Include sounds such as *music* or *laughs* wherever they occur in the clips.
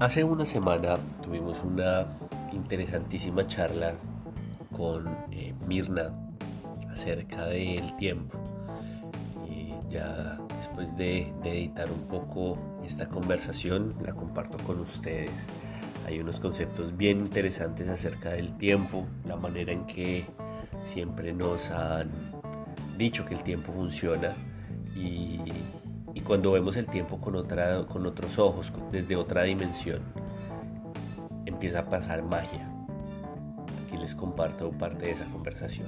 Hace una semana tuvimos una interesantísima charla con eh, Mirna acerca del tiempo. Y ya después de, editar un poco esta conversación, la comparto con ustedes. Hay unos conceptos bien interesantes acerca del tiempo, la manera en que siempre nos han dicho que el tiempo funciona y, y cuando vemos el tiempo con, otra, con otros ojos, desde otra dimensión, empieza a pasar magia. Aquí les comparto parte de esa conversación.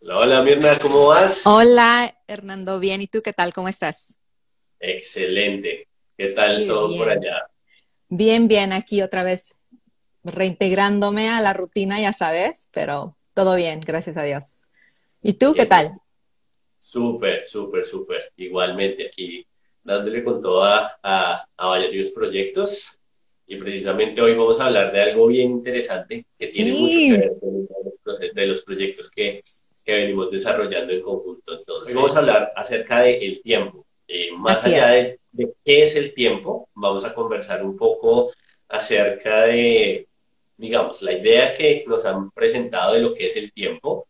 Hola, hola Mirna, ¿cómo vas? Hola Hernando, bien, ¿y tú qué tal? ¿Cómo estás? Excelente. ¿Qué tal todo por allá? Bien, bien, aquí otra vez reintegrándome a la rutina, ya sabes, pero todo bien, gracias a Dios. ¿Y tú qué tal? Súper, súper, súper. Igualmente aquí dándole con todo a, a, varios proyectos. Y precisamente hoy vamos a hablar de algo bien interesante que tiene mucho que ver con de los proyectos que, que venimos desarrollando en conjunto. Entonces, vamos a hablar acerca del tiempo. Eh, más allá de, de, qué es el tiempo, vamos a conversar un poco acerca de digamos, la idea que nos han presentado de lo que es el tiempo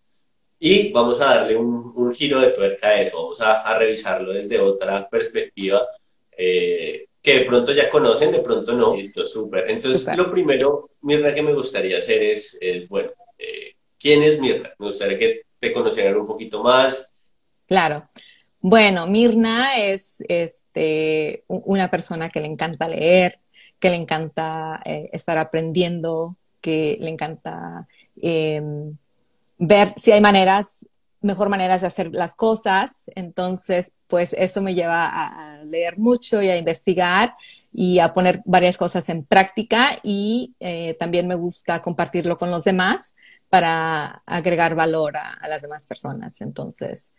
y vamos a darle un, giro de tuerca a eso, vamos a, revisarlo desde otra perspectiva eh, que de pronto ya conocen, de pronto no. Listo, súper. Entonces, lo primero, Mirna, que me gustaría hacer es, es bueno, eh, ¿quién es Mirna? Me gustaría que te conocieran un poquito más. Claro. Bueno, Mirna es este, una persona que le encanta leer, que le encanta eh, estar aprendiendo, que le encanta em, ver si hay maneras, mejor maneras de hacer las cosas. Entonces, pues eso me lleva a, leer mucho y a investigar y a poner varias cosas en práctica y eh, también me gusta compartirlo con los demás para agregar valor a las demás personas. Entonces,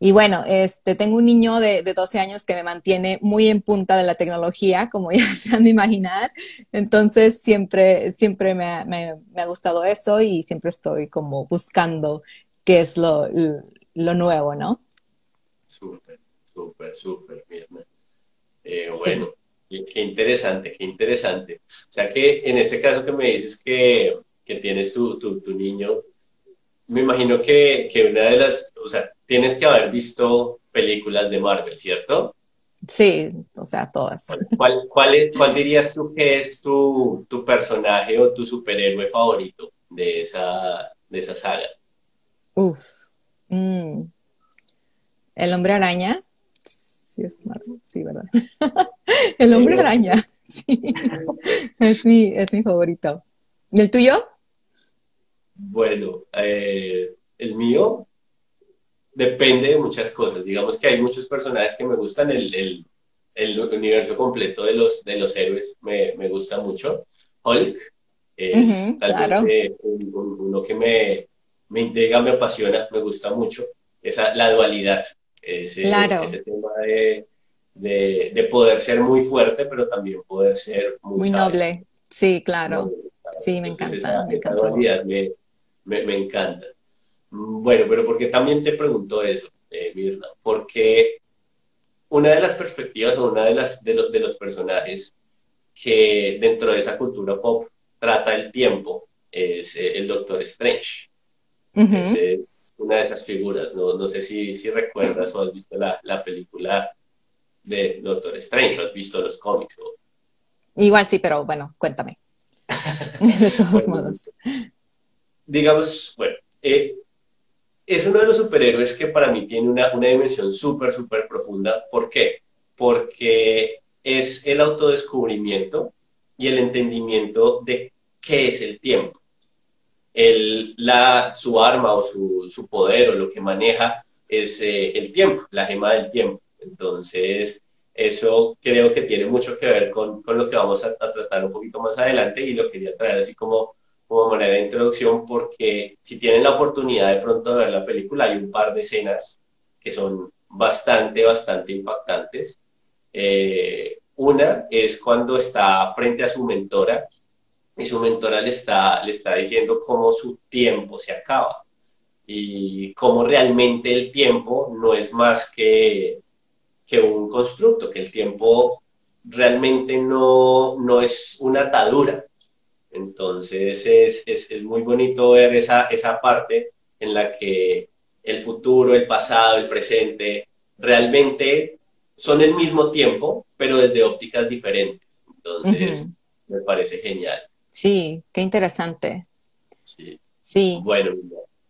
y bueno, este, tengo un niño de, de, 12 años que me mantiene muy en punta de la tecnología, *laughs* como ya se han de imaginar. Entonces, siempre, siempre me ha, me, ha gustado eso y siempre estoy como buscando qué es lo, lo nuevo, ¿no? Súper, súper, súper, bien. Eh, bueno, qué interesante, qué interesante. O sea que en este caso que me dices que, que tienes tu, tu, tu niño, me imagino que, que una de las, o sea, tienes que haber visto películas de Marvel, ¿cierto? Sí, o sea, todas. ¿Cuál, cuál, cuál dirías tú que es tu, tu, personaje o tu superhéroe favorito de esa, de esa saga? Uf. Mm. El hombre araña. Sí, es Marvel, sí, ¿verdad? *laughs* El hombre araña. *laughs* Sí. Es mi, es mi favorito. ¿Y el tuyo? Bueno, eh, el mío depende de muchas cosas. Digamos que hay muchos personajes que me gustan, el, el, universo completo de los, de los héroes me, me gusta mucho. Hulk es tal vez eh, uno que me, me intriga, me apasiona, me gusta mucho. Esa, la dualidad, ese, ese tema de, de, poder ser muy fuerte, pero también poder ser muy, muy noble. Sí, claro. sí, me encanta. me dualidad me, me, me encanta. Bueno, pero porque también te pregunto eso, eh, Mirna, porque una de las perspectivas o una de, las, de, los personajes que dentro de esa cultura pop trata el tiempo es eh, el Doctor Strange. es una de esas figuras, no, no sé si, si recuerdas o has visto la, la película de Doctor Strange o has visto los cómics. Igual sí, pero bueno, cuéntame. *laughs* de todos modos. Digamos, bueno, eh, es uno de los superhéroes que para mí tiene una, una dimensión súper, súper profunda. ¿Por qué? Porque es el autodescubrimiento y el entendimiento de qué es el tiempo. El, la, su arma o su, su, poder o lo que maneja es eh, el tiempo, la gema del tiempo. Entonces, eso creo que tiene mucho que ver con, con lo que vamos a, a, tratar un poquito más adelante y lo quería traer así como como manera de introducción porque si tienen la oportunidad de pronto de ver la película, hay un par de escenas que son bastante, bastante impactantes. Eh, una es cuando está frente a su mentora y su mentora le está, le está diciendo cómo su tiempo se acaba. y cómo realmente el tiempo no es más que, que un constructo, que el tiempo realmente no, no es una atadura. Entonces es, es, es muy bonito ver esa, esa parte en la que el futuro, el pasado, el presente, realmente son el mismo tiempo, pero desde ópticas diferentes. Entonces, me parece genial. Sí, qué interesante. Sí. Sí. Bueno,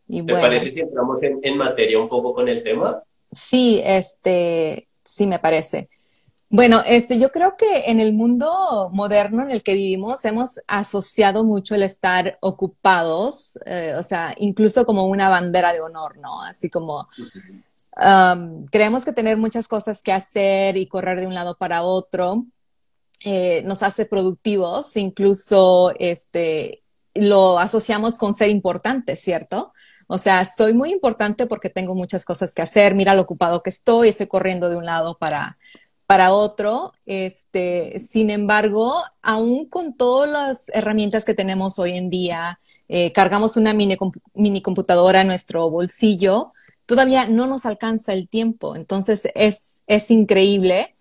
¿te parece si entramos en, en, materia un poco con el tema? Sí, este, sí me parece. Bueno, este, yo creo que en el mundo moderno en el que vivimos hemos asociado mucho el estar ocupados, eh, o sea, incluso como una bandera de honor, ¿no? Así como um, creemos que tener muchas cosas que hacer y correr de un lado para otro eh, nos hace productivos, incluso este, lo asociamos con ser importante, ¿cierto? O sea, soy muy importante porque tengo muchas cosas que hacer, mira lo ocupado que estoy, estoy corriendo de un lado para para otro. Este, sin embargo, aún con todas las herramientas que tenemos hoy en día, eh, cargamos una mini, computadora en nuestro bolsillo, todavía no nos alcanza el tiempo. Entonces es, es increíble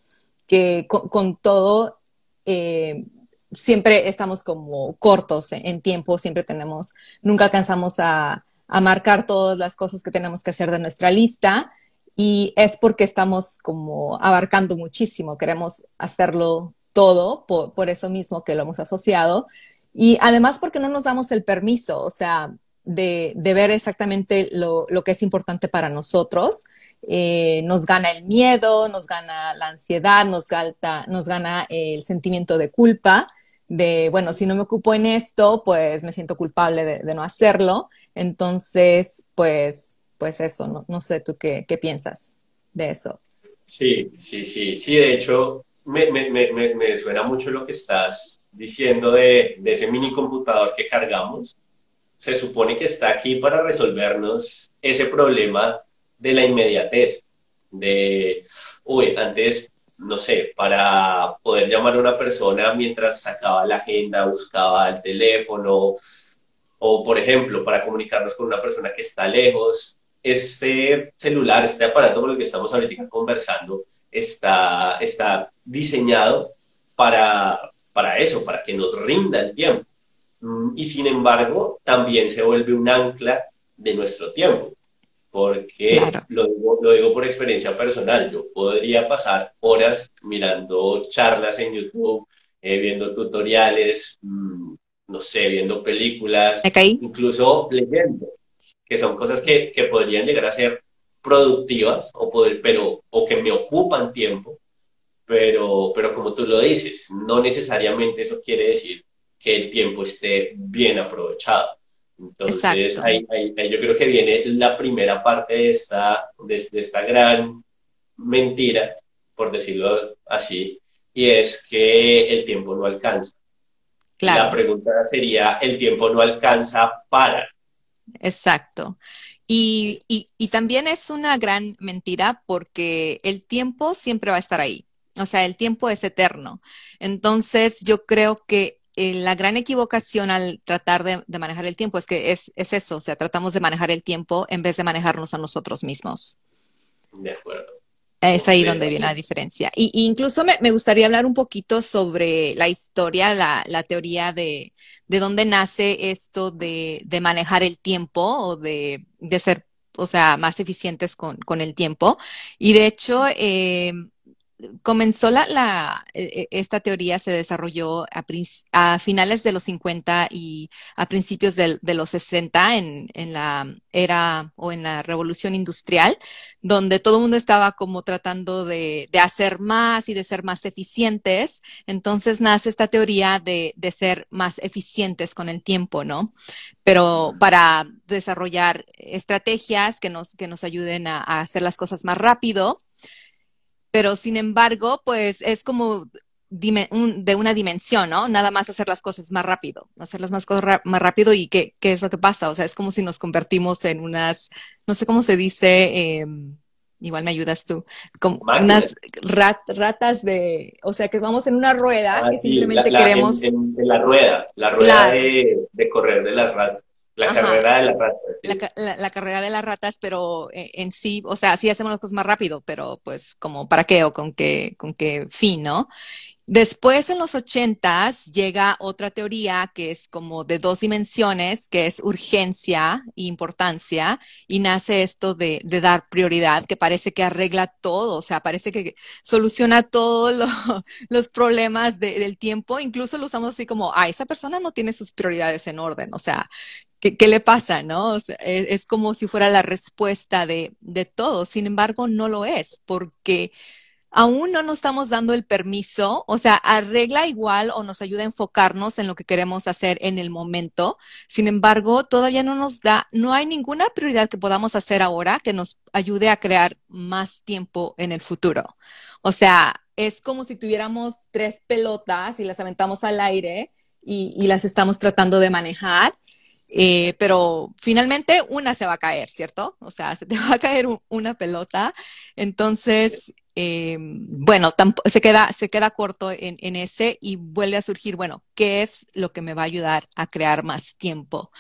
que con, todo eh, siempre estamos como cortos en tiempo, siempre tenemos, nunca alcanzamos a, a marcar todas las cosas que tenemos que hacer de nuestra lista y es porque estamos como abarcando muchísimo, queremos hacerlo todo, por, eso mismo que lo hemos asociado. Y además porque no nos damos el permiso, o sea, de, ver exactamente lo, que es importante para nosotros. Eh, nos gana el miedo, nos gana la ansiedad, nos, nos gana el sentimiento de culpa, de, bueno, si no me ocupo en esto, pues me siento culpable de, de no hacerlo. Entonces, pues pues eso, no, no sé tú qué, piensas de eso. Sí, sí, sí, sí, de hecho me suena mucho lo que estás diciendo de, de, ese mini computador que cargamos. Se supone que está aquí para resolvernos ese problema de la inmediatez, de, uy, antes, no sé, para poder llamar a una persona mientras sacaba la agenda, buscaba el teléfono, o por ejemplo, para comunicarnos con una persona que está lejos, este celular, este aparato con el que estamos ahorita conversando, está, está diseñado para, para eso, para que nos rinda el tiempo. Mm, y sin embargo, también se vuelve un ancla de nuestro tiempo, porque lo, digo, lo, digo, por experiencia personal, yo podría pasar horas mirando charlas en YouTube, eh, viendo tutoriales, mm, no sé, viendo películas, incluso leyendo que son cosas que, que podrían llegar a ser productivas o, poder, pero, o que me ocupan tiempo, pero, pero como tú lo dices, no necesariamente eso quiere decir que el tiempo esté bien aprovechado. Entonces, ahí, ahí, yo creo que viene la primera parte de esta, de, esta gran mentira, por decirlo así, y es que el tiempo no alcanza. La pregunta sería, ¿el tiempo no alcanza para? Exacto. Y, y, también es una gran mentira porque el tiempo siempre va a estar ahí. O sea, el tiempo es eterno. Entonces, yo creo que eh, la gran equivocación al tratar de, manejar el tiempo es que es, es, eso, o sea, tratamos de manejar el tiempo en vez de manejarnos a nosotros mismos. De acuerdo. Es ahí donde viene la diferencia. Y, incluso me, me, gustaría hablar un poquito sobre la historia, la, la teoría de, de, dónde nace esto de, de manejar el tiempo o de, de, ser, o sea, más eficientes con, con el tiempo. Y de hecho, eh, comenzó la, la, e, e, esta teoría se desarrolló a, a, finales de los 50 y a principios de, de los 60 en, en, la era o en la revolución industrial, donde todo el mundo estaba como tratando de, de, hacer más y de ser más eficientes. Entonces nace esta teoría de, de ser más eficientes con el tiempo, ¿no? Pero para desarrollar estrategias que nos, que nos ayuden a, a hacer las cosas más rápido pero sin embargo, pues es como de una dimensión, ¿no? Nada más hacer las cosas más rápido, hacerlas más, más rápido y ¿qué, ¿qué, es lo que pasa? O sea, es como si nos convertimos en unas, no sé cómo se dice, em, igual me ayudas tú, como unas ratas de, o sea, que vamos en una rueda ah, y simplemente queremos... En, la rueda, la rueda de, correr de las ratas. La carrera de las ratas. La, carrera de las ratas, pero eh, en, sí, o sea, sí hacemos las cosas más rápido, pero pues como para qué o con qué, con qué fin, ¿no? Después, en los ochentas, llega otra teoría que es como de dos dimensiones, que es urgencia e importancia, y nace esto de, dar prioridad, que parece que arregla todo, o sea, parece que soluciona todos *laughs* los problemas del tiempo, incluso lo usamos así como, ah, esa persona no tiene sus prioridades en orden, o sea, ¿qué, le pasa, no? es, es, como si fuera la respuesta de, de todo, sin embargo, no lo es, porque aún no nos estamos dando el permiso, o sea, arregla igual o nos ayuda a enfocarnos en lo que queremos hacer en el momento. Sin embargo, todavía no nos da, no hay ninguna prioridad que podamos hacer ahora que nos ayude a crear más tiempo en el futuro. O sea, es como si tuviéramos tres pelotas y las aventamos al aire y, las estamos tratando de manejar. Eh, pero finalmente una se va a caer, ¿cierto? O sea, se te *laughs* va a caer una pelota. Entonces, eh, bueno, se queda, se queda corto en, en, ese y vuelve a surgir, bueno, ¿qué es lo que me va a ayudar a crear más tiempo?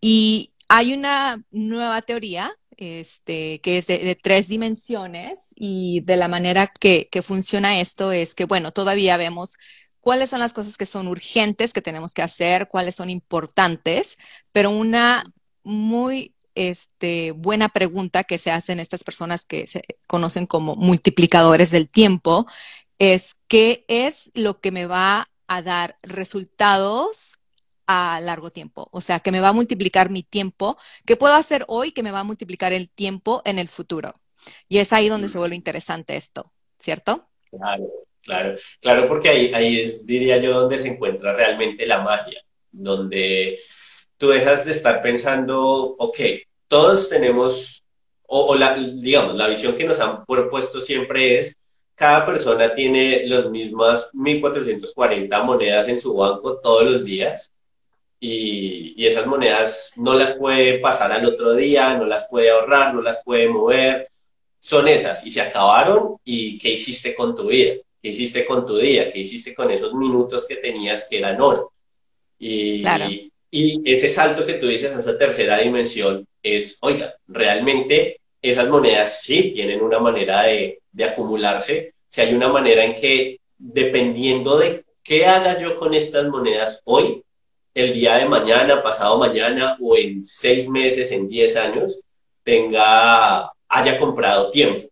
Y hay una nueva teoría este, que es de, tres dimensiones y de la manera que, funciona esto es que, bueno, todavía vemos cuáles son las cosas que son urgentes que tenemos que hacer, cuáles son importantes, pero una muy este, buena pregunta que se hacen estas personas que se conocen como multiplicadores del tiempo es qué es lo que me va a dar resultados a largo tiempo, o sea, que me va a multiplicar mi tiempo, que puedo hacer hoy que me va a multiplicar el tiempo en el futuro. Y es ahí donde se vuelve interesante esto, ¿cierto? Claro, claro, claro, porque ahí, ahí es, diría yo, donde se encuentra realmente la magia, donde tú dejas de estar pensando, ok, todos tenemos, o, la, digamos, la visión que nos han propuesto siempre es, cada persona tiene las mismas 1.440 monedas en su banco todos los días y, y, esas monedas no las puede pasar al otro día, no las puede ahorrar, no las puede mover, son esas y se acabaron y ¿qué hiciste con tu vida? ¿Qué hiciste con tu día? ¿Qué hiciste con esos minutos que tenías que eran oro? Y, y ese salto que tú dices a esa tercera dimensión es, oiga, realmente esas monedas sí tienen una manera de, de acumularse. Si hay una manera en que, dependiendo de qué haga yo con estas monedas hoy, el día de mañana, pasado mañana o en seis meses, en diez años, tenga, haya comprado tiempo.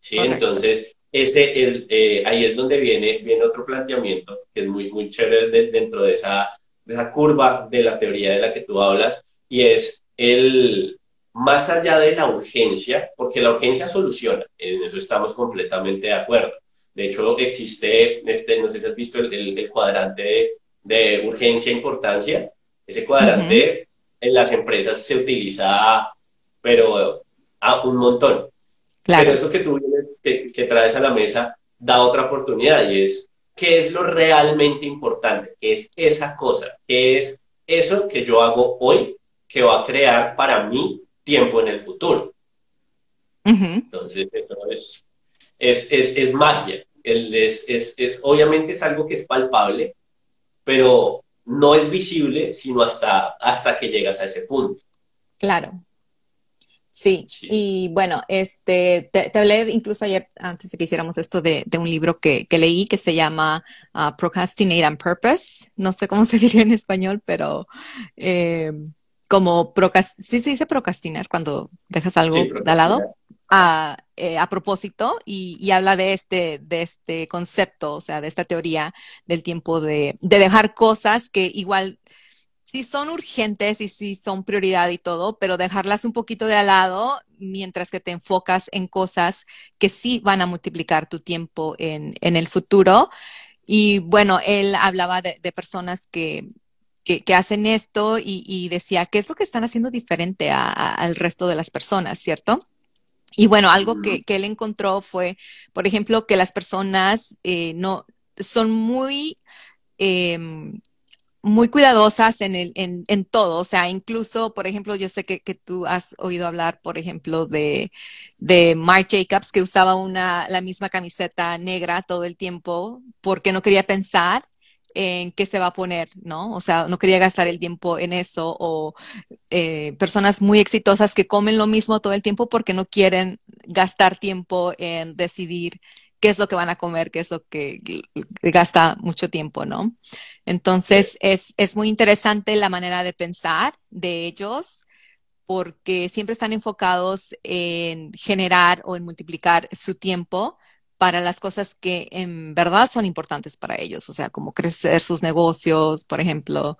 ¿sí? Entonces, ese, el, eh, ahí es donde viene, viene otro planteamiento que es muy, muy chévere dentro de esa esa curva de la teoría de la que tú hablas, y es el más allá de la urgencia, porque la urgencia soluciona, en eso estamos completamente de acuerdo. De hecho, existe, este, no sé si has visto el, cuadrante de, urgencia e importancia. Ese cuadrante en las empresas se utiliza, pero a un montón. Pero eso que tú vienes, que traes a la mesa, da otra oportunidad y es qué es lo realmente importante, qué es esa cosa, qué es eso que yo hago hoy que va a crear para mí tiempo en el futuro. Entonces, eso es, es, es, magia. es, es, obviamente es algo que es palpable, pero no es visible sino hasta, hasta que llegas a ese punto. Claro. Sí, y bueno, este, te, hablé incluso ayer, antes de que hiciéramos esto, de, un libro que, leí que se llama uh, Procrastinate on Purpose. No sé cómo *laughs* se diría en español, pero eh, como sí se dice procrastinar cuando dejas algo de lado. A, eh, a propósito y, habla de este, de este concepto, o sea, de esta teoría del tiempo de, de dejar cosas que igual sí son urgentes y sí son prioridad y todo, pero dejarlas un poquito de al lado mientras que te enfocas en cosas que sí van a multiplicar tu tiempo en, el futuro. Y bueno, él hablaba de, personas que, que, hacen esto y, decía, ¿qué es lo que están haciendo diferente al resto de las personas, cierto? Y bueno, algo que, él encontró fue, por ejemplo, que las personas eh, no son muy... Em, muy cuidadosas en, el, en, en, todo, o sea, incluso, por ejemplo, yo sé que, que tú has oído hablar, por ejemplo, de, de Marc Jacobs, que usaba una, la misma camiseta negra todo el tiempo porque no quería pensar en qué se va a poner, ¿no? O sea, no quería gastar el tiempo en eso o eh, personas muy exitosas que comen lo mismo todo el tiempo porque no quieren gastar tiempo en decidir qué es lo que van a comer, qué es lo que gasta mucho tiempo, ¿no? Entonces, es, es muy interesante la manera de pensar de ellos porque siempre están enfocados en generar o en multiplicar su tiempo para las cosas que en verdad son importantes para ellos, o sea, como crecer sus negocios, por ejemplo,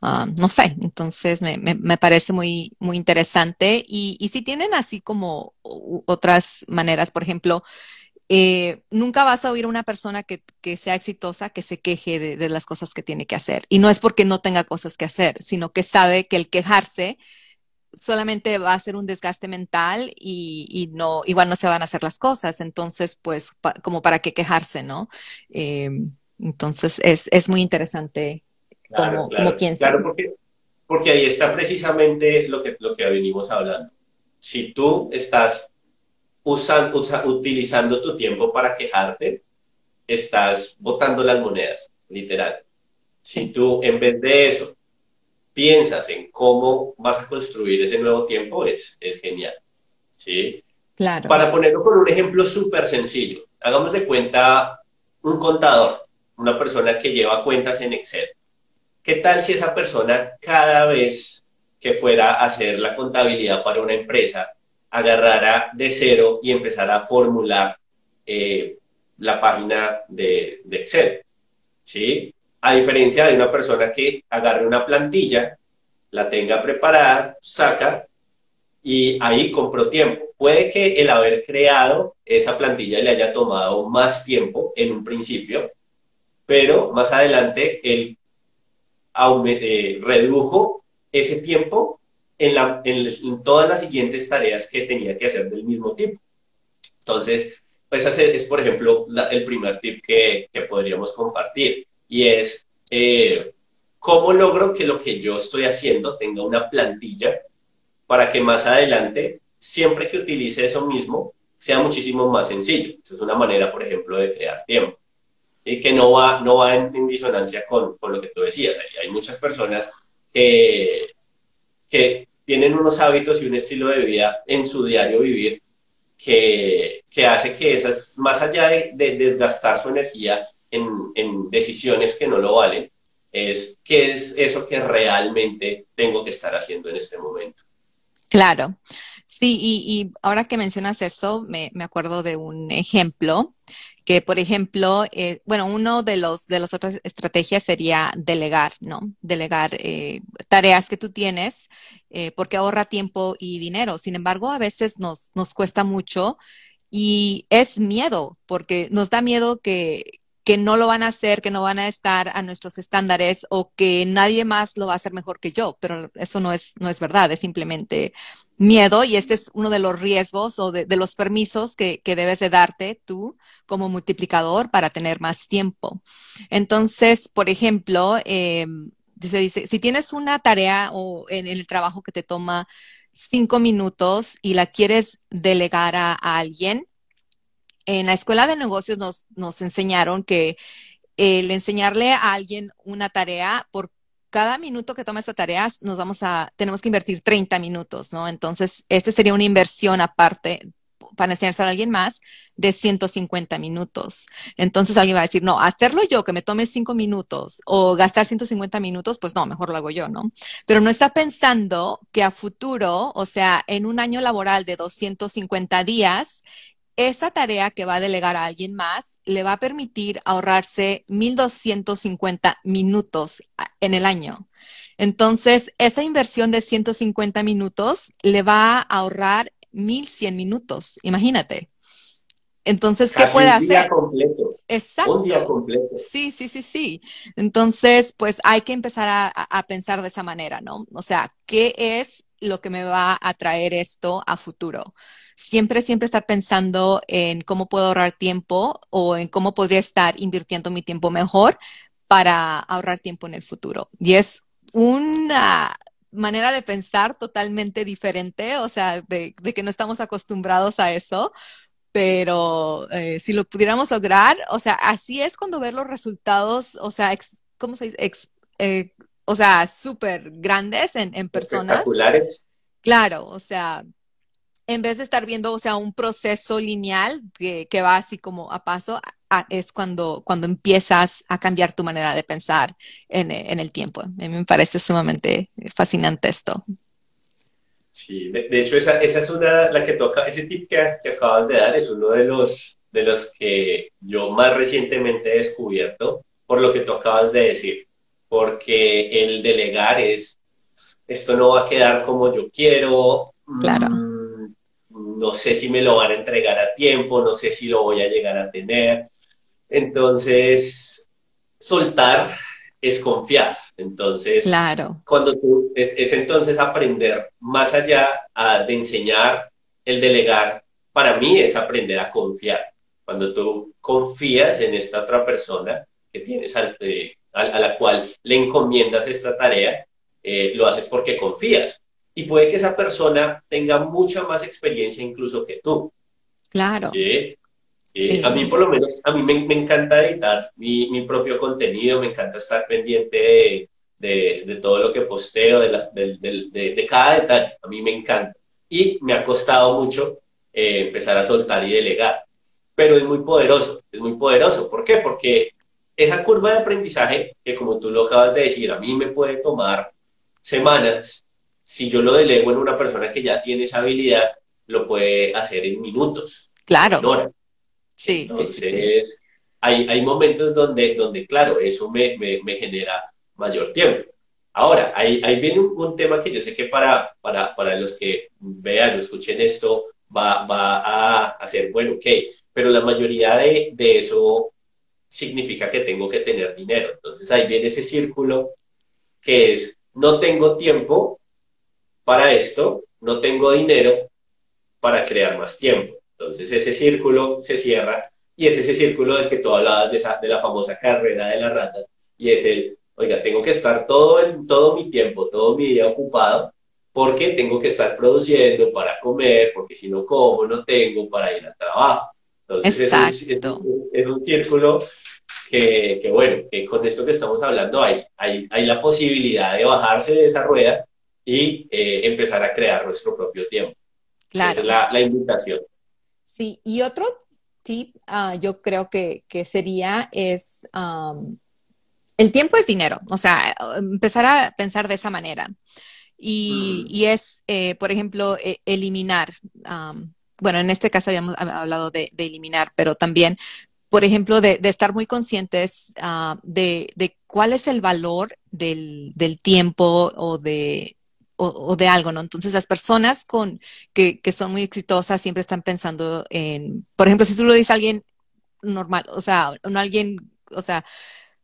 ah, no sé, entonces me, me, parece muy, muy interesante. Y, y si tienen así como otras maneras, por ejemplo, eh, nunca vas a oír a una persona que, que sea exitosa que se queje de, de, las cosas que tiene que hacer. Y no es porque no tenga cosas que hacer, sino que sabe que el quejarse solamente va a ser un desgaste mental y, no, igual no se van a hacer las cosas. Entonces, pues, como para qué quejarse, ¿no? Em, entonces, es, es, muy interesante claro, cómo, claro, Claro, porque, porque ahí está precisamente lo que, lo que venimos hablando. Si tú estás usando, utilizando tu tiempo para quejarte, estás botando las monedas, literal. Si tú, en vez de eso, piensas en cómo vas a construir ese nuevo tiempo, es, es genial. ¿sí? Claro. Para ponerlo con un ejemplo súper sencillo, hagamos de cuenta un contador, una persona que lleva cuentas en Excel. ¿Qué tal si esa persona cada vez que fuera a hacer la contabilidad para una empresa, agarrara de cero y empezara a formular eh, la página de, Excel? ¿Sí? A diferencia de una persona que agarre una plantilla, la tenga preparada, saca y ahí compró tiempo. Puede que el haber creado esa plantilla le haya tomado más tiempo en un principio, pero más adelante él eh, redujo ese tiempo en, la, en, todas las siguientes tareas que tenía que hacer del mismo tipo. Entonces, pues es, por ejemplo, el primer tip que, que podríamos compartir y es eh, cómo logro que lo que yo estoy haciendo tenga una plantilla para que más adelante, siempre que utilice eso mismo, sea muchísimo más sencillo. Esa es una manera, por ejemplo, de crear tiempo. Y que no va, no va en, disonancia con, con, lo que tú decías. Hay, hay muchas personas que, que tienen unos hábitos y un estilo de vida en su diario vivir que, que hace que esas, más allá de, de desgastar su energía en, decisiones que no lo valen, es qué es eso que realmente tengo que estar haciendo en este momento. Claro. Sí, y, ahora que mencionas eso, me, acuerdo de un ejemplo que, por ejemplo, eh, bueno, uno de los de las otras estrategias sería delegar, ¿no? Delegar eh, tareas que tú tienes, eh, porque ahorra tiempo y dinero. Sin embargo, a veces nos nos cuesta mucho y es miedo, porque nos da miedo que que no lo van a hacer, que no van a estar a nuestros estándares o que nadie más lo va a hacer mejor que yo, pero eso no es, no es verdad, es simplemente miedo y este es uno de los riesgos o de, los permisos que, debes de darte tú como multiplicador para tener más tiempo. Entonces, por ejemplo, eh, se dice, si tienes una tarea o en el trabajo que te toma cinco minutos y la quieres delegar a alguien, en la escuela de negocios nos, nos enseñaron que el enseñarle a alguien una tarea por cada minuto que toma esta tarea nos vamos a tenemos que invertir 30 minutos, ¿no? Entonces, este sería una inversión aparte para enseñarse a alguien más de 150 minutos. Entonces alguien va a decir, no, hacerlo yo, que me tome 5 minutos o gastar 150 minutos, pues no, mejor lo hago yo, ¿no? Pero no está pensando que a futuro, o sea, en un año laboral de 250 días, esa tarea que va a delegar a alguien más le va a permitir ahorrarse 1.250 minutos en el año. Entonces, esa inversión de 150 minutos le va a ahorrar 1.100 minutos. Imagínate. Entonces, ¿qué puede hacer? Un día completo. Exacto. Un día completo. Sí, sí, sí, sí. Entonces, pues hay que empezar a, a pensar de esa manera, ¿no? O sea, ¿qué es lo que me va a traer esto a futuro. Siempre, siempre estar pensando en cómo puedo ahorrar tiempo o en cómo podría estar invirtiendo mi tiempo mejor para ahorrar tiempo en el futuro. Y es una manera de pensar totalmente diferente, o sea, de, que no estamos acostumbrados a eso, pero eh, si lo pudiéramos lograr, o sea, así es cuando ver los resultados, o sea, ¿cómo se dice? Eh, o sea, súper grandes en, en personas. Espectaculares. Claro, o sea, en vez de estar viendo, o sea, un proceso lineal que, que va así como a paso, es cuando, cuando empiezas a cambiar tu manera de pensar en, en, el tiempo. A mí me parece sumamente fascinante esto. Sí, de, hecho esa, esa, es una, la que toca, ese tip que, que, acabas de dar es uno de los, de los que yo más recientemente he descubierto por lo que tú acabas de decir, porque el delegar es, esto no va a quedar como yo quiero. Claro. Mm, no sé si me lo van a entregar a tiempo, no sé si lo voy a llegar a tener. Entonces, soltar es confiar. Entonces, claro. cuando tú, es, es entonces aprender más allá de enseñar el delegar, para mí es aprender a confiar. Cuando tú confías en esta otra persona que tienes, eh, a, a, la cual le encomiendas esta tarea, eh, lo haces porque confías. Y puede que esa persona tenga mucha más experiencia incluso que tú. Claro. ¿sí? Eh, a mí, por lo menos, a mí me, encanta editar mi, mi, propio contenido, me encanta estar pendiente de, de, todo lo que posteo, de, de, de, cada detalle. A mí me encanta. Y me ha costado mucho eh, empezar a soltar y delegar. Pero es muy poderoso, es muy poderoso. ¿Por qué? Porque esa curva de aprendizaje, que como tú lo acabas de decir, a mí me puede tomar semanas, si yo lo delego en una persona que ya tiene esa habilidad, lo puede hacer en minutos. Claro. En horas. Sí, sí, sí, Hay, hay momentos donde, donde claro, eso me, me, me genera mayor tiempo. Ahora, ahí, ahí viene un, un, tema que yo sé que para, para, para los que vean o escuchen esto va, va a, ser, bueno, ok, pero la mayoría de, de eso significa que tengo que tener dinero. Entonces ahí viene ese círculo que es, no tengo tiempo para esto, no tengo dinero para crear más tiempo. Entonces ese círculo se cierra y es ese círculo del que tú hablabas de, esa, de la famosa carrera de la rata y es el, oiga, tengo que estar todo, el, todo mi tiempo, todo mi día ocupado porque tengo que estar produciendo para comer, porque si no como, no tengo para ir al trabajo. Entonces Exacto. Es, es, es, un círculo que, que, bueno, que con esto que estamos hablando hay, hay, hay la posibilidad de bajarse de esa rueda y eh, empezar a crear nuestro propio tiempo. Claro. Esa es la, la invitación. Sí, y otro tip uh, yo creo que, que sería es, um, el tiempo es dinero, o sea, empezar a pensar de esa manera. Y, mm. y es, eh, por ejemplo, e eliminar, um, bueno, en este caso habíamos hablado de, de eliminar, pero también, por ejemplo, de, de estar muy conscientes uh, de, de, cuál es el valor del, del tiempo o de, o, o, de algo, ¿no? Entonces las personas con, que, que, son muy exitosas siempre están pensando en, por ejemplo, si tú lo dices a alguien normal, o sea, no alguien, o sea,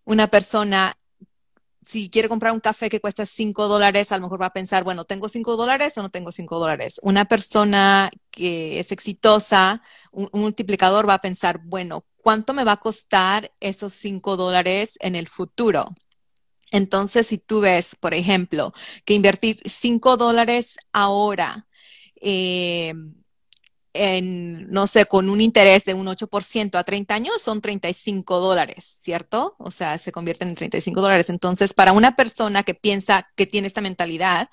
una persona, si quiere comprar un café que cuesta cinco dólares, a lo mejor va a pensar, bueno, ¿tengo cinco dólares o no tengo cinco dólares? Una persona que es exitosa, un, multiplicador va a pensar, bueno, ¿cuánto me va a costar esos cinco dólares en el futuro? Entonces, si tú ves, por ejemplo, que invertir 5 dólares ahora eh, en, no sé, con un interés de un 8% a 30 años son 35 dólares, ¿cierto? O sea, se convierten en 35 dólares. Entonces, para una persona que piensa que tiene esta mentalidad,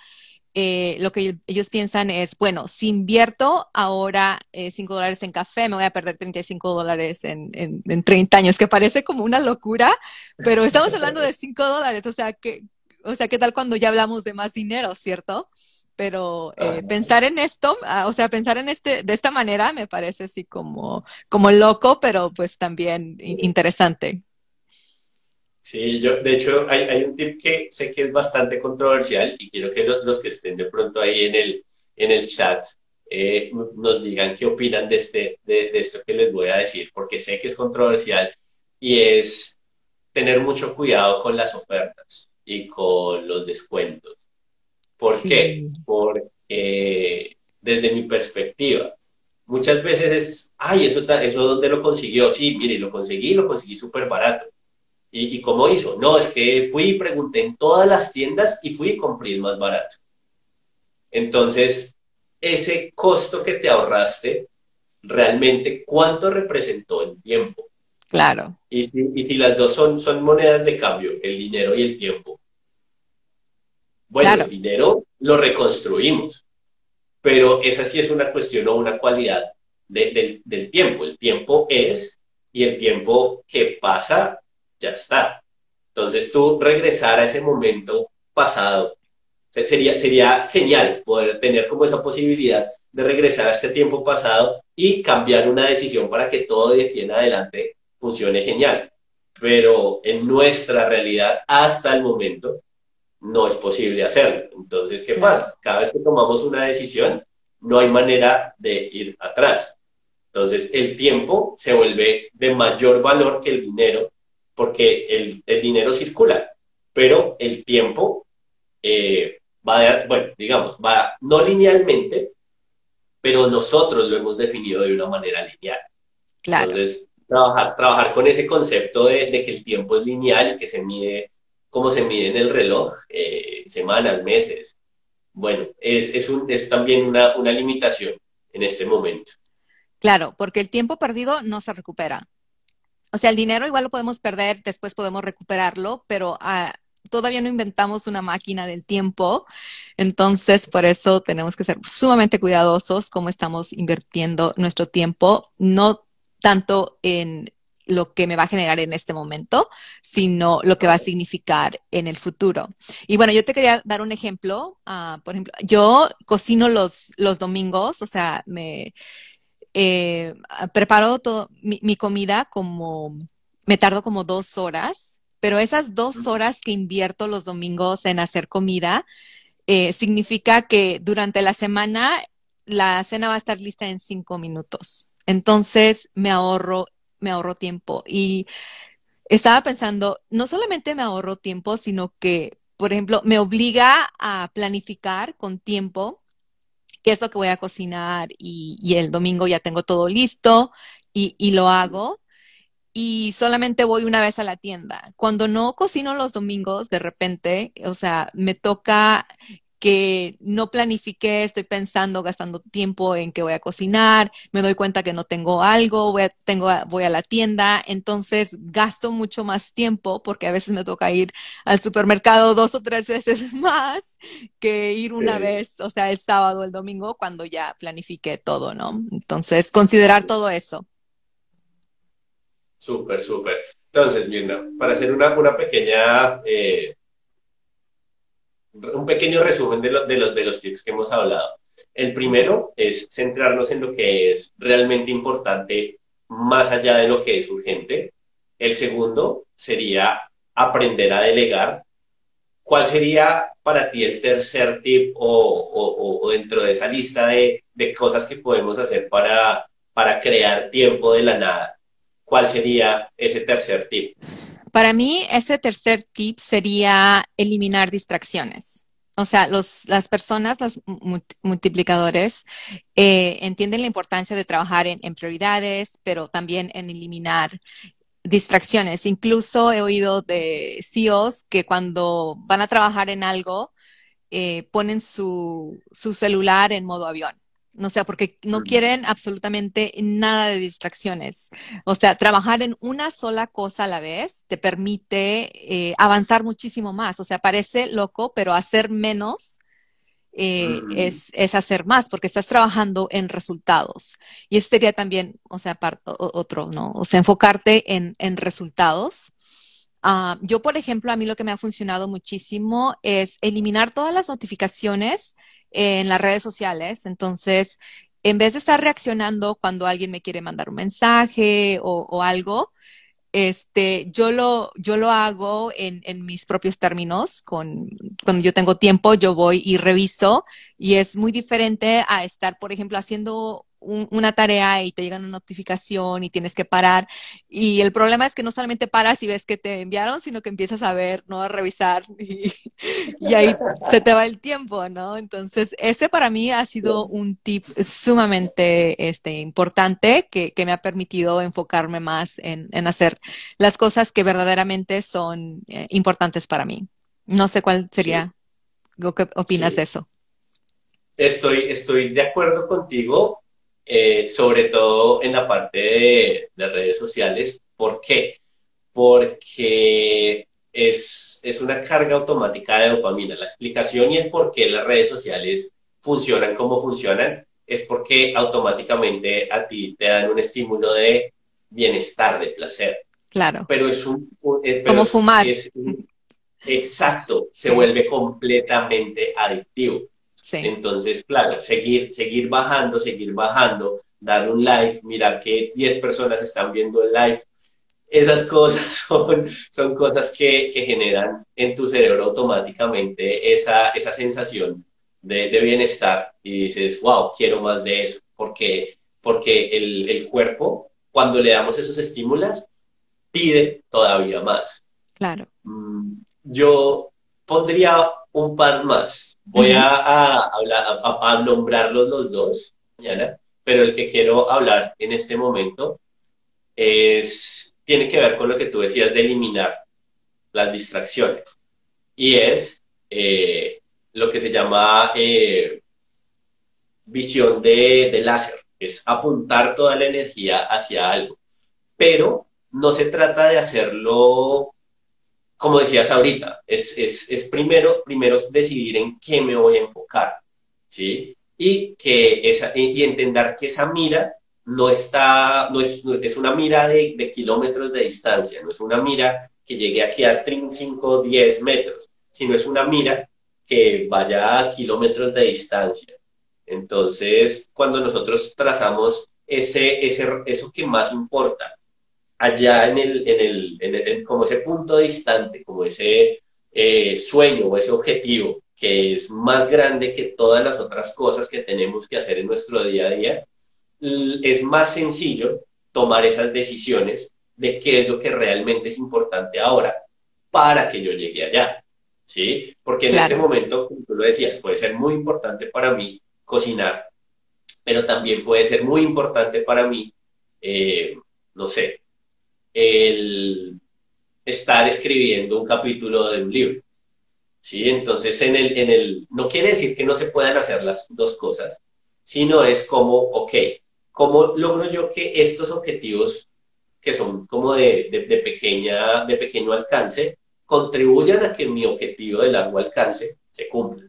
eh, lo que ellos piensan es, bueno, si invierto ahora eh, 5 dólares en café, me voy a perder 35 dólares en, en, en, 30 años, que parece como una locura, pero estamos hablando de 5 dólares, o sea, que, o sea, ¿qué tal cuando ya hablamos de más dinero, cierto? Pero eh, pensar en esto, ah, o sea, pensar en este, de esta manera me parece así como, como loco, pero pues también interesante. Sí, yo, de hecho, hay, hay, un tip que sé que es bastante controversial y quiero que los, los que estén de pronto ahí en el, en el chat eh, nos digan qué opinan de, este, de, de, esto que les voy a decir, porque sé que es controversial y es tener mucho cuidado con las ofertas y con los descuentos. ¿Por sí. qué? Porque desde mi perspectiva, muchas veces es, ay, eso, eso dónde lo consiguió, sí, mire, lo conseguí, lo conseguí súper barato ¿Y, ¿Y, cómo hizo? No, es que fui y pregunté en todas las tiendas y fui y compré más barato. Entonces, ese costo que te ahorraste, realmente, ¿cuánto representó en tiempo? Claro. Y si, y si las dos son, son monedas de cambio, el dinero y el tiempo. Bueno, el dinero lo reconstruimos, pero esa sí es una cuestión o una cualidad del, del tiempo. El tiempo es y el tiempo que pasa ya está. Entonces tú regresar a ese momento pasado Sería, sería genial poder tener como esa posibilidad de regresar a este tiempo pasado y cambiar una decisión para que todo de aquí en adelante funcione genial. Pero en nuestra realidad, hasta el momento, no es posible hacerlo. Entonces, ¿qué pasa? Cada vez que tomamos una decisión, no hay manera de ir atrás. Entonces, el tiempo se vuelve de mayor valor que el dinero, porque el, el dinero circula, pero el tiempo eh, va, bueno, digamos, va no linealmente, pero nosotros lo hemos definido de una manera lineal. Claro. Entonces, trabajar, trabajar con ese concepto de, que el tiempo es lineal y que se mide como se mide en el reloj, eh, semanas, meses. Bueno, es, un, es también una, limitación en este momento. Claro, porque el tiempo perdido no se recupera. O sea, el dinero igual lo podemos perder, después podemos recuperarlo, pero a, todavía no inventamos una máquina del tiempo, entonces por eso tenemos que ser sumamente cuidadosos cómo estamos invirtiendo nuestro tiempo, no tanto en lo que me va a generar en este momento, sino lo que va a significar en el futuro. Y bueno, yo te quería dar un ejemplo. Ah, por ejemplo, yo cocino los, los domingos, o sea, me eh, preparo todo mi, mi comida como, me tardo como dos horas pero esas dos horas que invierto los domingos en hacer comida, eh, significa que durante la semana la cena va a estar lista en cinco minutos. Entonces me ahorro, me ahorro tiempo. Y estaba pensando, no solamente me ahorro tiempo, sino que, por ejemplo, me obliga a planificar con tiempo qué es lo que voy a cocinar y, el domingo ya tengo todo listo y, y lo hago y solamente voy una vez a la tienda. Cuando no cocino los domingos, de repente, o sea, me toca que no planifiqué, estoy pensando, gastando tiempo en que voy a cocinar, me doy cuenta que no tengo algo, voy a, tengo, voy a la tienda, entonces gasto mucho más tiempo porque a veces me toca ir al supermercado dos o tres veces *laughs* más que ir una vez, o sea, el sábado o el domingo cuando ya planifiqué todo, ¿no? Entonces, considerar todo eso. Súper, súper. Entonces, Mirna, para hacer una, una pequeña, eh, un pequeño resumen de, los, de tips que hemos hablado. El primero es centrarnos en lo que es realmente importante más allá de lo que es urgente. El segundo sería aprender a delegar. ¿Cuál sería para ti el tercer tip o, o, o dentro de esa lista de, de, cosas que podemos hacer para, para crear tiempo de la nada? ¿cuál sería ese tercer tip? Para mí, ese tercer tip sería eliminar distracciones. O sea, los, las personas, los multiplicadores, eh, entienden la importancia de trabajar en, prioridades, pero también en eliminar distracciones. Incluso he oído de CEOs que cuando van a trabajar en algo, eh, ponen su, su celular en modo avión. O sea, porque no quieren absolutamente nada de distracciones. O sea, trabajar en una sola cosa a la vez te permite eh, avanzar muchísimo más. O sea, parece loco, pero hacer menos eh, es, es, hacer más, porque estás trabajando en resultados. Y eso sería también, o sea, otro, ¿no? O sea, enfocarte en, en resultados. Uh, yo, por ejemplo, a mí lo que me ha funcionado muchísimo es eliminar todas las notificaciones en las redes sociales. Entonces, en vez de estar reaccionando cuando alguien me quiere mandar un mensaje o, algo, este, yo lo, yo lo hago en, en, mis propios términos, con, cuando yo tengo tiempo, yo voy y reviso, y es muy diferente a estar, por ejemplo, haciendo una tarea y te llega una notificación y tienes que parar. Y el problema es que no solamente paras y ves que te enviaron, sino que empiezas a ver, ¿no? A revisar y, *laughs* y ahí se te va el tiempo, ¿no? Entonces, ese para mí ha sido un tip sumamente este, importante que, que me ha permitido enfocarme más en, en, hacer las cosas que verdaderamente son eh, importantes para mí. No sé cuál sería, ¿qué opinas de eso? Estoy, estoy de acuerdo contigo eh, sobre todo en la parte de, redes sociales, ¿Por qué? Porque es, es una carga automática de dopamina. La explicación y el por qué las redes sociales funcionan como funcionan es porque automáticamente a ti te dan un estímulo de bienestar, de placer. Claro. Pero es un... Eh, como fumar. exacto, se vuelve completamente adictivo. Sí. Entonces, claro, seguir, seguir bajando, seguir bajando, darle un like, mirar que 10 personas están viendo el live, esas cosas *laughs* son, son cosas que, que, generan en tu cerebro automáticamente esa, esa sensación de, de, bienestar y dices, wow, quiero más de eso, porque, porque el, el cuerpo, cuando le damos esos estímulos, pide todavía más. Claro. Mm, yo pondría un par más. Voy a, a, a, a, nombrarlos los dos mañana, pero el que quiero hablar en este momento es, tiene que ver con lo que tú decías de eliminar las distracciones. Y es eh, lo que se llama eh, visión de, de láser, es apuntar toda la energía hacia algo. Pero no se trata de hacerlo, como decías ahorita, es, es, es primero, primero decidir en qué me voy a enfocar, ¿sí? Y, que esa, y entender que esa mira no está, no es, es una mira de, de, kilómetros de distancia, no es una mira que llegue aquí a 5 o 10 metros, sino es una mira que vaya a kilómetros de distancia. Entonces, cuando nosotros trazamos ese, ese, eso que más importa, allá en el, en el, en el como ese punto distante, como ese eh, sueño o ese objetivo que es más grande que todas las otras cosas que tenemos que hacer en nuestro día a día, es más sencillo tomar esas decisiones de qué es lo que realmente es importante ahora para que yo llegue allá. ¿Sí? Porque en este momento, como tú lo decías, puede ser muy importante para mí cocinar, pero también puede ser muy importante para mí, eh, no sé, el estar escribiendo un capítulo de un libro. ¿Sí? Entonces, en el, en el, no quiere decir que no se puedan hacer las dos cosas, sino es como, ok, ¿cómo logro yo que estos objetivos que son como de, de, pequeña, de pequeño alcance contribuyan a que mi objetivo de largo alcance se cumpla?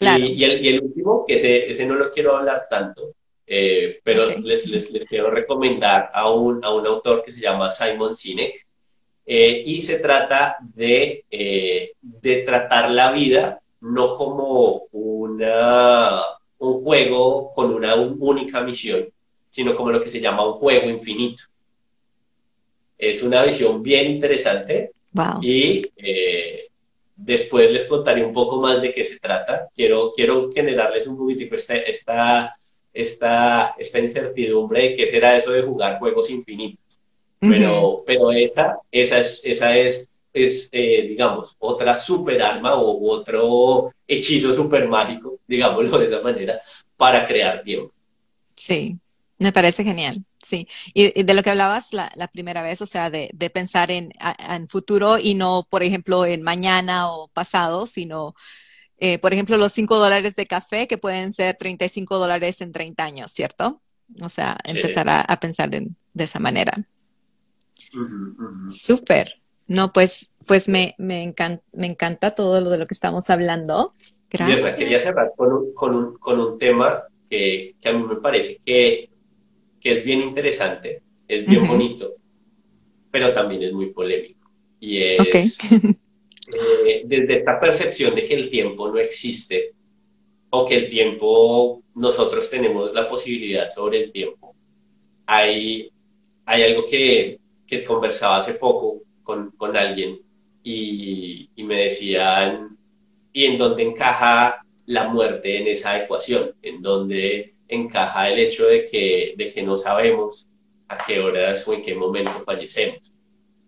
Y, el, y, el, último, que ese, ese no lo quiero hablar tanto, eh, pero les, les, les, quiero recomendar a un, a un autor que se llama Simon Sinek eh, y se trata de, eh, de tratar la vida no como una, un juego con una única misión, sino como lo que se llama un juego infinito. Es una visión bien interesante y después les contaré un poco más de qué se trata. Quiero, quiero generarles un poquitico esta, esta, esta, esta incertidumbre de qué será eso de jugar juegos infinitos. Pero, pero esa, esa es, esa es, es eh, digamos, otra super arma o otro hechizo super mágico, digámoslo de esa manera, para crear tiempo. Sí, me parece genial. Sí, y, de lo que hablabas la, la primera vez, o sea, de, de pensar en, en futuro y no, por ejemplo, en mañana o pasado, sino eh, por ejemplo, los 5 dólares de café que pueden ser 35 dólares en 30 años, ¿cierto? O sea, empezar a, pensar de, esa manera. Súper. No, pues, pues me, me, encanta, me encanta todo lo de lo que estamos hablando. Gracias. quería cerrar con un, con un, con un tema que, que, a mí me parece que, que es bien interesante, es bien bonito, pero también es muy polémico. Y es *laughs* Eh, desde esta percepción de que el tiempo no existe o que el tiempo, nosotros tenemos la posibilidad sobre el tiempo. Hay, hay algo que, que conversaba hace poco con, con alguien y, y, me decían, ¿y en dónde encaja la muerte en esa ecuación? ¿En dónde encaja el hecho de que, de que no sabemos a qué horas o en qué momento fallecemos?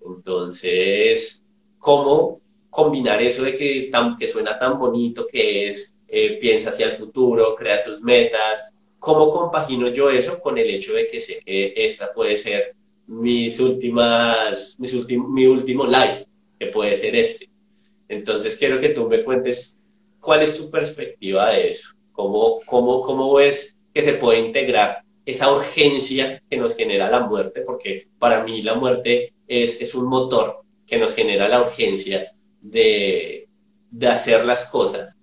Entonces, ¿cómo combinar eso de que, tan, que suena tan bonito, que es eh, piensa hacia el futuro, crea tus metas, ¿cómo compagino yo eso con el hecho de que sé que esta puede ser mis últimas, mis mi último live, que puede ser este? Entonces quiero que tú me cuentes cuál es tu perspectiva de eso, cómo, cómo, cómo ves que se puede integrar esa urgencia que nos genera la muerte, porque para mí la muerte es, es un motor que nos genera la urgencia de, de hacer las cosas,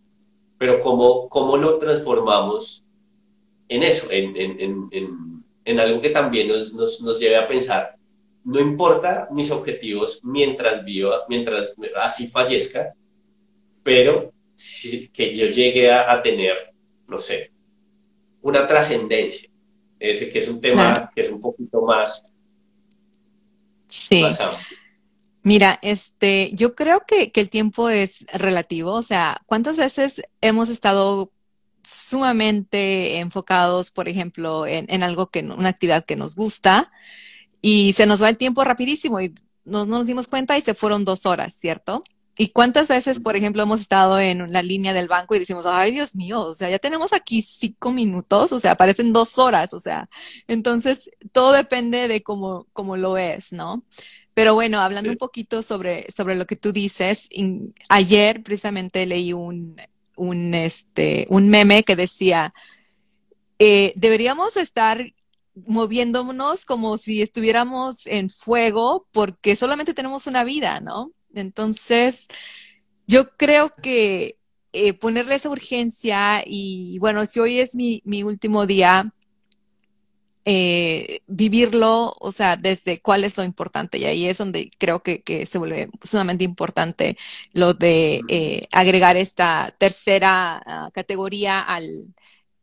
pero cómo, cómo lo transformamos en eso, en, en, en, en algo que también nos, nos, nos, lleve a pensar, no importa mis objetivos mientras viva, mientras así fallezca, pero que yo llegue a, a tener, no sé, una trascendencia ese que es un tema que es un poquito más. Sí. Mira, este, yo creo que, el tiempo es relativo. O sea, ¿cuántas veces hemos estado sumamente enfocados, por ejemplo, en, en algo que, una actividad que nos gusta y se nos va el tiempo rapidísimo y no nos dimos cuenta y se fueron dos horas, ¿cierto? ¿Y cuántas veces, por ejemplo, hemos estado en la línea del banco y decimos, ay, Dios mío, o sea, ya tenemos aquí cinco minutos, o sea, parecen dos horas, o sea, entonces todo depende de cómo, cómo lo es, ¿no? Pero bueno, hablando un poquito sobre, sobre lo que tú dices, ayer precisamente leí un, un, este, un meme que decía, eh, deberíamos estar moviéndonos como si estuviéramos en fuego porque solamente tenemos una vida, ¿no? Entonces, yo creo que eh, ponerle esa urgencia y bueno, si hoy es mi, mi último día, eh, vivirlo, o sea, desde cuál es lo importante. Y ahí es donde creo que, que se vuelve sumamente importante lo de eh, agregar esta tercera uh, categoría al,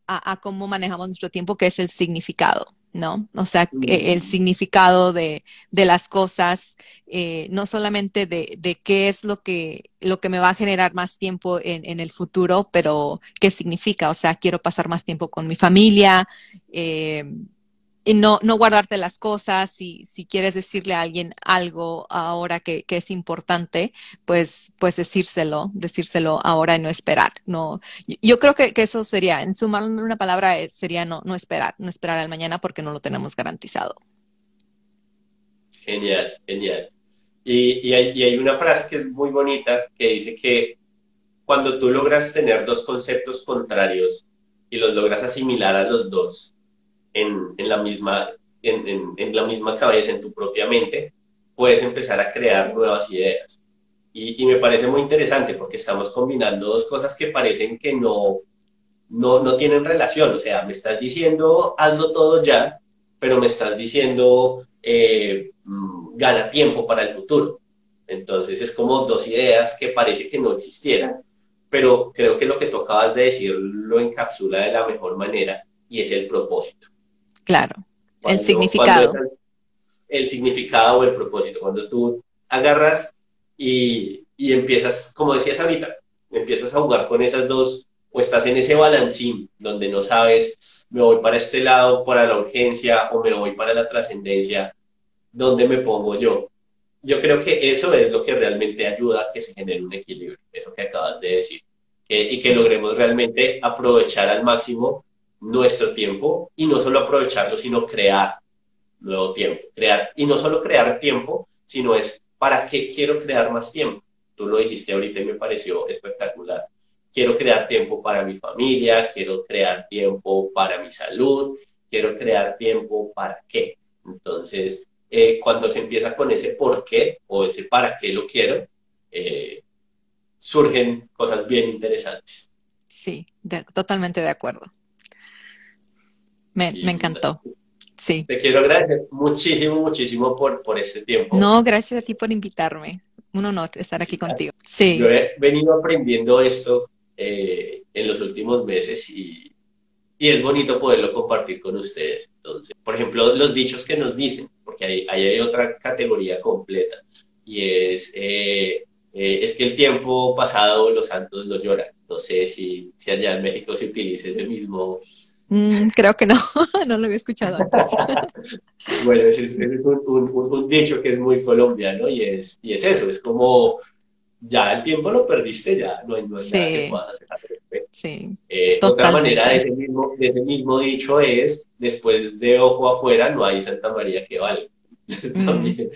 a, cómo manejamos nuestro tiempo, que es el significado. ¿No? O sea, el significado de, de las cosas, eh, no solamente de, de, qué es lo que, lo que me va a generar más tiempo en, en, el futuro, pero qué significa. O sea, quiero pasar más tiempo con mi familia, eh, y no, no guardarte las cosas, si, si quieres decirle a alguien algo ahora que, que, es importante, pues, pues decírselo, decírselo ahora y no esperar. No, yo creo que, que eso sería, en sumar una palabra, sería no, no esperar, no esperar al mañana porque no lo tenemos garantizado. Genial, genial. Y, y, y hay una frase que es muy bonita que dice que cuando tú logras tener dos conceptos contrarios y los logras asimilar a los dos, en, en la, misma, en, en, en, la misma cabeza, en tu propia mente, puedes empezar a crear nuevas ideas. Y, y, me parece muy interesante porque estamos combinando dos cosas que parecen que no, no, no tienen relación. O sea, me estás diciendo, hazlo todo ya, pero me estás diciendo, eh, mm, gana tiempo para el futuro. Entonces es como dos ideas que parece que no existieran, pero creo que lo que tú acabas de decir lo encapsula de la mejor manera y es el propósito. Claro, cuando, el significado. El, el, significado o el propósito. Cuando tú agarras y, y, empiezas, como decías ahorita, empiezas a jugar con esas dos, o estás en ese balancín donde no sabes, me voy para este lado, para la urgencia, o me voy para la trascendencia, ¿dónde me pongo yo? Yo creo que eso es lo que realmente ayuda a que se genere un equilibrio, eso que acabas de decir, y que sí. logremos realmente aprovechar al máximo nuestro tiempo y no solo aprovecharlo, sino crear nuevo tiempo. Crear, y no solo crear tiempo, sino es para qué quiero crear más tiempo. Tú lo dijiste ahorita y me pareció espectacular. Quiero crear tiempo para mi familia, quiero crear tiempo para mi salud, quiero crear tiempo para qué. Entonces, eh, cuando se empieza con ese por qué o ese para qué lo quiero, eh, surgen cosas bien interesantes. Sí, totalmente de acuerdo. Me, me, encantó. Sí. Te quiero agradecer muchísimo, muchísimo por, por este tiempo. No, gracias a ti por invitarme. Un honor estar aquí sí, contigo. Sí. Yo he venido aprendiendo esto eh, en los últimos meses y, y, es bonito poderlo compartir con ustedes. Entonces, por ejemplo, los dichos que nos dicen, porque ahí, ahí hay otra categoría completa y es, eh, eh, es que el tiempo pasado los santos lo lloran. No sé si, si allá en México se utiliza ese mismo Mm, creo que no, *laughs* no lo había escuchado antes. *laughs* bueno, ese es, es un, un, un, dicho que es muy colombiano y es, y es eso, es como ya el tiempo lo perdiste, ya no hay, no hay sí. nada que puedas hacer. Sí, eh, otra manera de ese, mismo, de ese mismo dicho es, después de ojo afuera no hay Santa María que valga. *laughs*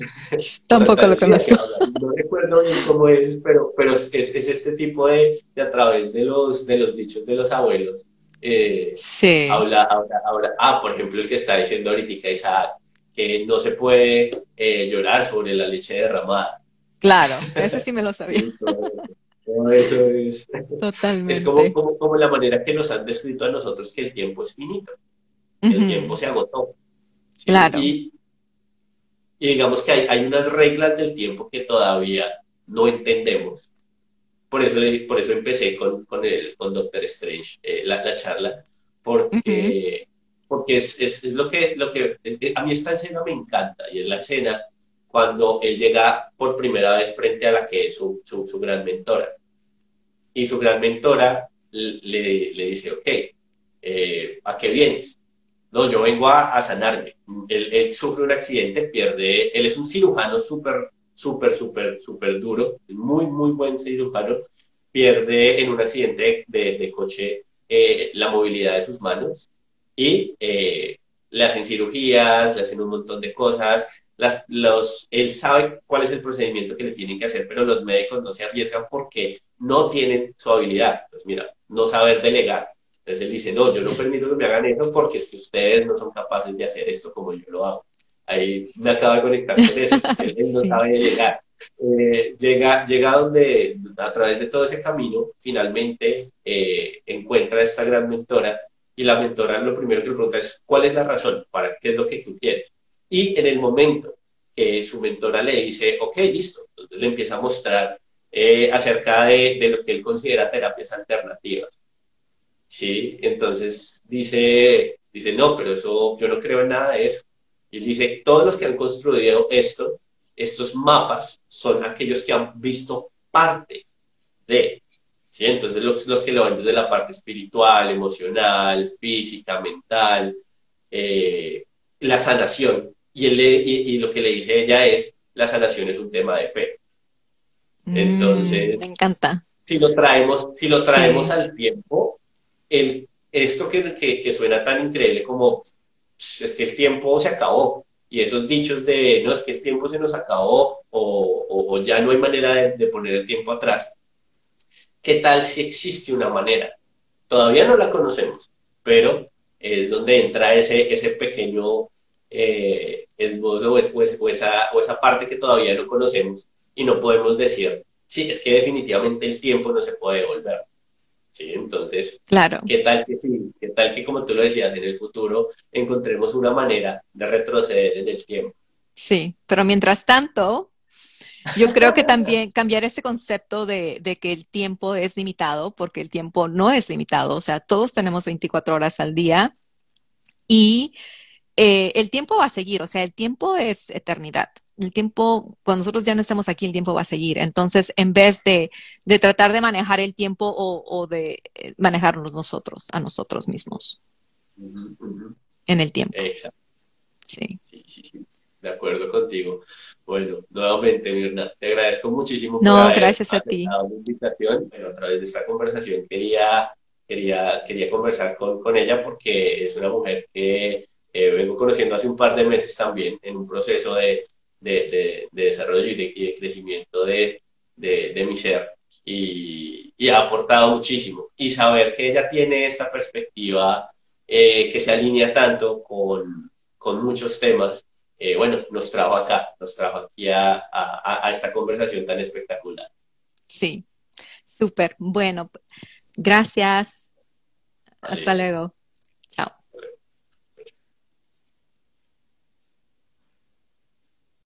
Mm. Tampoco lo conozco. No recuerdo bien cómo es, pero, pero es, es este tipo de, de a través de los, de los dichos de los abuelos, Eh, sí. Habla, habla, habla. Ah, por ejemplo, el que está diciendo ahorita Isaac, que no se puede eh, llorar sobre la leche derramada. Claro, ese *laughs* sí me lo sabía. eso es. Totalmente. Es como, como, como, la manera que nos han descrito a nosotros que el tiempo es finito. El tiempo se agotó. Claro. Y, y, digamos que hay, hay unas reglas del tiempo que todavía no entendemos. Por eso, por eso empecé con, con, el, con Doctor Strange eh, la, la, charla, porque, porque es, es, es, lo que, lo que a mí esta escena me encanta y es la escena cuando él llega por primera vez frente a la que es su, su, su gran mentora. Y su gran mentora le, le dice, ok, eh, ¿a qué vienes? No, yo vengo a, a sanarme. Él, él, sufre un accidente, pierde, él es un cirujano súper, súper, súper, súper duro, muy, muy buen cirujano, pierde en un accidente de, de coche eh, la movilidad de sus manos y eh, le hacen cirugías, le hacen un montón de cosas, las, los, él sabe cuál es el procedimiento que le tienen que hacer, pero los médicos no se arriesgan porque no tienen su habilidad. Pues mira, no saber delegar. Entonces él dice, no, yo no permito que me hagan eso porque es que ustedes no son capaces de hacer esto como yo lo hago. Ahí me acaba de conectar con eso, *laughs* él no sabe delegar. Eh, llega, llega donde, a través de todo ese camino, finalmente eh, encuentra a esta gran mentora y la mentora lo primero que le pregunta es, ¿cuál es la razón? ¿Para qué es lo que tú quieres? Y en el momento que su mentora le dice, ok, listo, entonces le empieza a mostrar eh, acerca de, de, lo que él considera terapias alternativas. ¿Sí? Entonces dice, dice, no, pero eso, yo no creo en nada de eso. Y él dice, todos los que han construido esto, estos mapas, son aquellos que han visto parte de, ¿sí? Entonces los, los que lo ven desde la parte espiritual, emocional, física, mental, eh, la sanación, y, él y, lo que le dice ella es, la sanación es un tema de fe. Mm, Entonces, me encanta. Si lo traemos, si lo traemos al tiempo, el, esto que, que, que, suena tan increíble como es que el tiempo se acabó. Y esos dichos de, no, es que el tiempo se nos acabó o, ya no hay manera de, poner el tiempo atrás. ¿Qué tal si existe una manera? Todavía no la conocemos, pero es donde entra ese, ese pequeño eh, esbozo o, o, esa, o esa parte que todavía no conocemos y no podemos decir, sí, es que definitivamente el tiempo no se puede devolver. ¿Sí? Entonces, claro. ¿qué tal que sí? ¿Qué tal que, como tú lo decías, en el futuro encontremos una manera de retroceder en el tiempo? Sí, pero mientras tanto, yo creo que también cambiar este concepto de, de, que el tiempo es limitado, porque el tiempo no es limitado, o sea, todos tenemos 24 horas al día y eh, el tiempo va a seguir, o sea, el tiempo es eternidad. El tiempo, cuando nosotros ya no estemos aquí, el tiempo va a seguir. Entonces, en vez de, de tratar de manejar el tiempo o, o, de eh, manejarnos nosotros, a nosotros mismos, uh -huh. en el tiempo. Exacto. Sí. Sí, sí, sí. De acuerdo contigo. Bueno, nuevamente, Mirna, te agradezco muchísimo no, por haber gracias a ti. la invitación. Pero a través de esta conversación quería, quería, quería conversar con, con ella porque es una mujer que eh, vengo conociendo hace un par de meses también en un proceso de, de, de, de desarrollo y de, y de crecimiento de, mi ser y, y, ha aportado muchísimo. Y saber que ella tiene esta perspectiva eh, que se alinea tanto con, con muchos temas, eh, bueno, nos trajo acá, nos trajo aquí a, a, a esta conversación tan espectacular. Sí, súper. Bueno, gracias. Vale. Hasta luego.